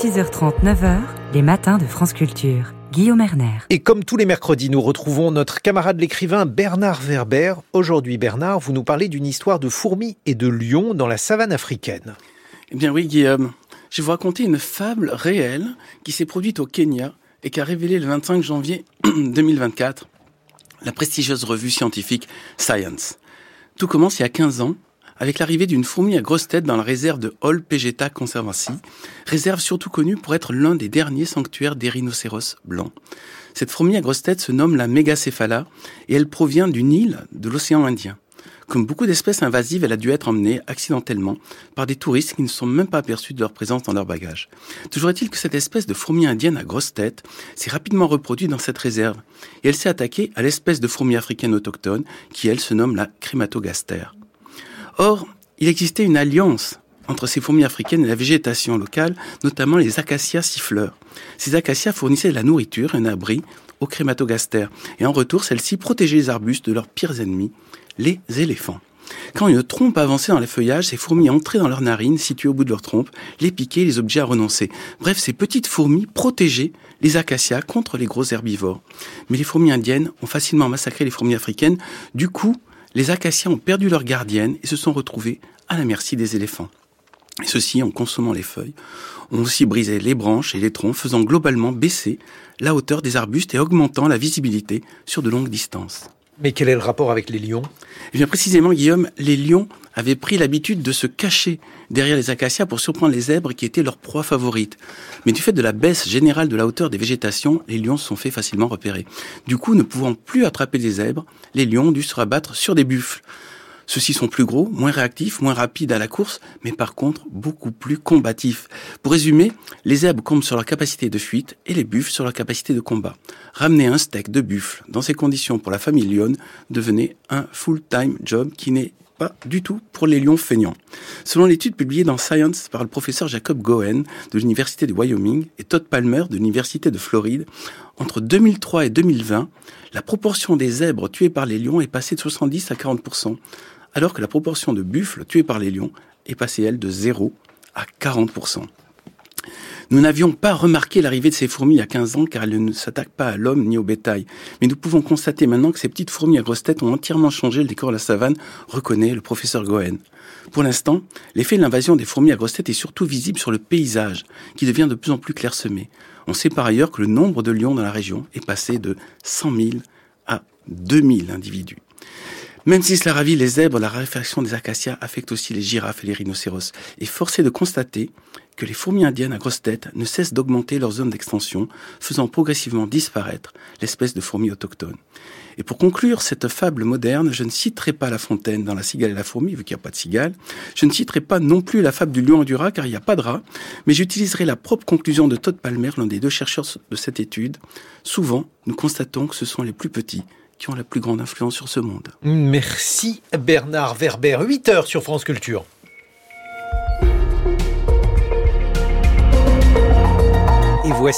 6h30, 9h, les matins de France Culture. Guillaume Erner. Et comme tous les mercredis, nous retrouvons notre camarade l'écrivain Bernard Werber. Aujourd'hui, Bernard, vous nous parlez d'une histoire de fourmis et de lions dans la savane africaine. Eh bien oui, Guillaume. Je vais vous raconter une fable réelle qui s'est produite au Kenya et qui a révélé le 25 janvier 2024 la prestigieuse revue scientifique Science. Tout commence il y a 15 ans avec l'arrivée d'une fourmi à grosse tête dans la réserve de Hall Pegeta Conservancy, réserve surtout connue pour être l'un des derniers sanctuaires des rhinocéros blancs. Cette fourmi à grosse tête se nomme la Megacéphala et elle provient d'une île de l'océan Indien. Comme beaucoup d'espèces invasives, elle a dû être emmenée accidentellement par des touristes qui ne sont même pas aperçus de leur présence dans leur bagage. Toujours est-il que cette espèce de fourmi indienne à grosse tête s'est rapidement reproduite dans cette réserve et elle s'est attaquée à l'espèce de fourmi africaine autochtone qui, elle, se nomme la Crématogaster. Or, il existait une alliance entre ces fourmis africaines et la végétation locale, notamment les acacias siffleurs. Ces acacias fournissaient de la nourriture et un abri aux crématogastères, et en retour, celles-ci protégeaient les arbustes de leurs pires ennemis, les éléphants. Quand une trompe avançait dans les feuillages, ces fourmis entraient dans leurs narines, situées au bout de leur trompe, les piquaient les objets à renoncer. Bref, ces petites fourmis protégeaient les acacias contre les gros herbivores. Mais les fourmis indiennes ont facilement massacré les fourmis africaines. Du coup, les acacias ont perdu leur gardienne et se sont retrouvés à la merci des éléphants. Et ceux-ci, en consommant les feuilles, ont aussi brisé les branches et les troncs, faisant globalement baisser la hauteur des arbustes et augmentant la visibilité sur de longues distances. Mais quel est le rapport avec les lions? Eh bien précisément, Guillaume, les lions avaient pris l'habitude de se cacher derrière les acacias pour surprendre les zèbres qui étaient leur proie favorite. Mais du fait de la baisse générale de la hauteur des végétations, les lions se sont fait facilement repérer. Du coup, ne pouvant plus attraper les zèbres, les lions ont dû se rabattre sur des buffles. Ceux-ci sont plus gros, moins réactifs, moins rapides à la course, mais par contre beaucoup plus combatifs. Pour résumer, les zèbres comptent sur leur capacité de fuite et les buffles sur leur capacité de combat. Ramener un steak de buffle dans ces conditions pour la famille lionne devenait un full-time job qui n'est pas du tout pour les lions feignants. Selon l'étude publiée dans Science par le professeur Jacob Goen de l'Université de Wyoming et Todd Palmer de l'Université de Floride, entre 2003 et 2020, la proportion des zèbres tués par les lions est passée de 70 à 40% alors que la proportion de buffles tués par les lions est passée, elle, de 0 à 40%. Nous n'avions pas remarqué l'arrivée de ces fourmis il y a 15 ans car elles ne s'attaquent pas à l'homme ni au bétail. Mais nous pouvons constater maintenant que ces petites fourmis à grosse tête ont entièrement changé le décor de la savane, reconnaît le professeur Goen. Pour l'instant, l'effet de l'invasion des fourmis à grosse tête est surtout visible sur le paysage, qui devient de plus en plus clairsemé. On sait par ailleurs que le nombre de lions dans la région est passé de 100 000 à 2000 individus. Même si cela ravit les zèbres, la raréfaction des acacias affecte aussi les girafes et les rhinocéros. Et forcé de constater que les fourmis indiennes à grosse tête ne cessent d'augmenter leur zone d'extension, faisant progressivement disparaître l'espèce de fourmis autochtone. Et pour conclure cette fable moderne, je ne citerai pas La Fontaine dans La cigale et la fourmi, vu qu'il n'y a pas de cigale. Je ne citerai pas non plus la fable du lion et du rat, car il n'y a pas de rat. Mais j'utiliserai la propre conclusion de Todd Palmer, l'un des deux chercheurs de cette étude. Souvent, nous constatons que ce sont les plus petits qui ont la plus grande influence sur ce monde. Merci Bernard Werber. 8 heures sur France Culture. Et voici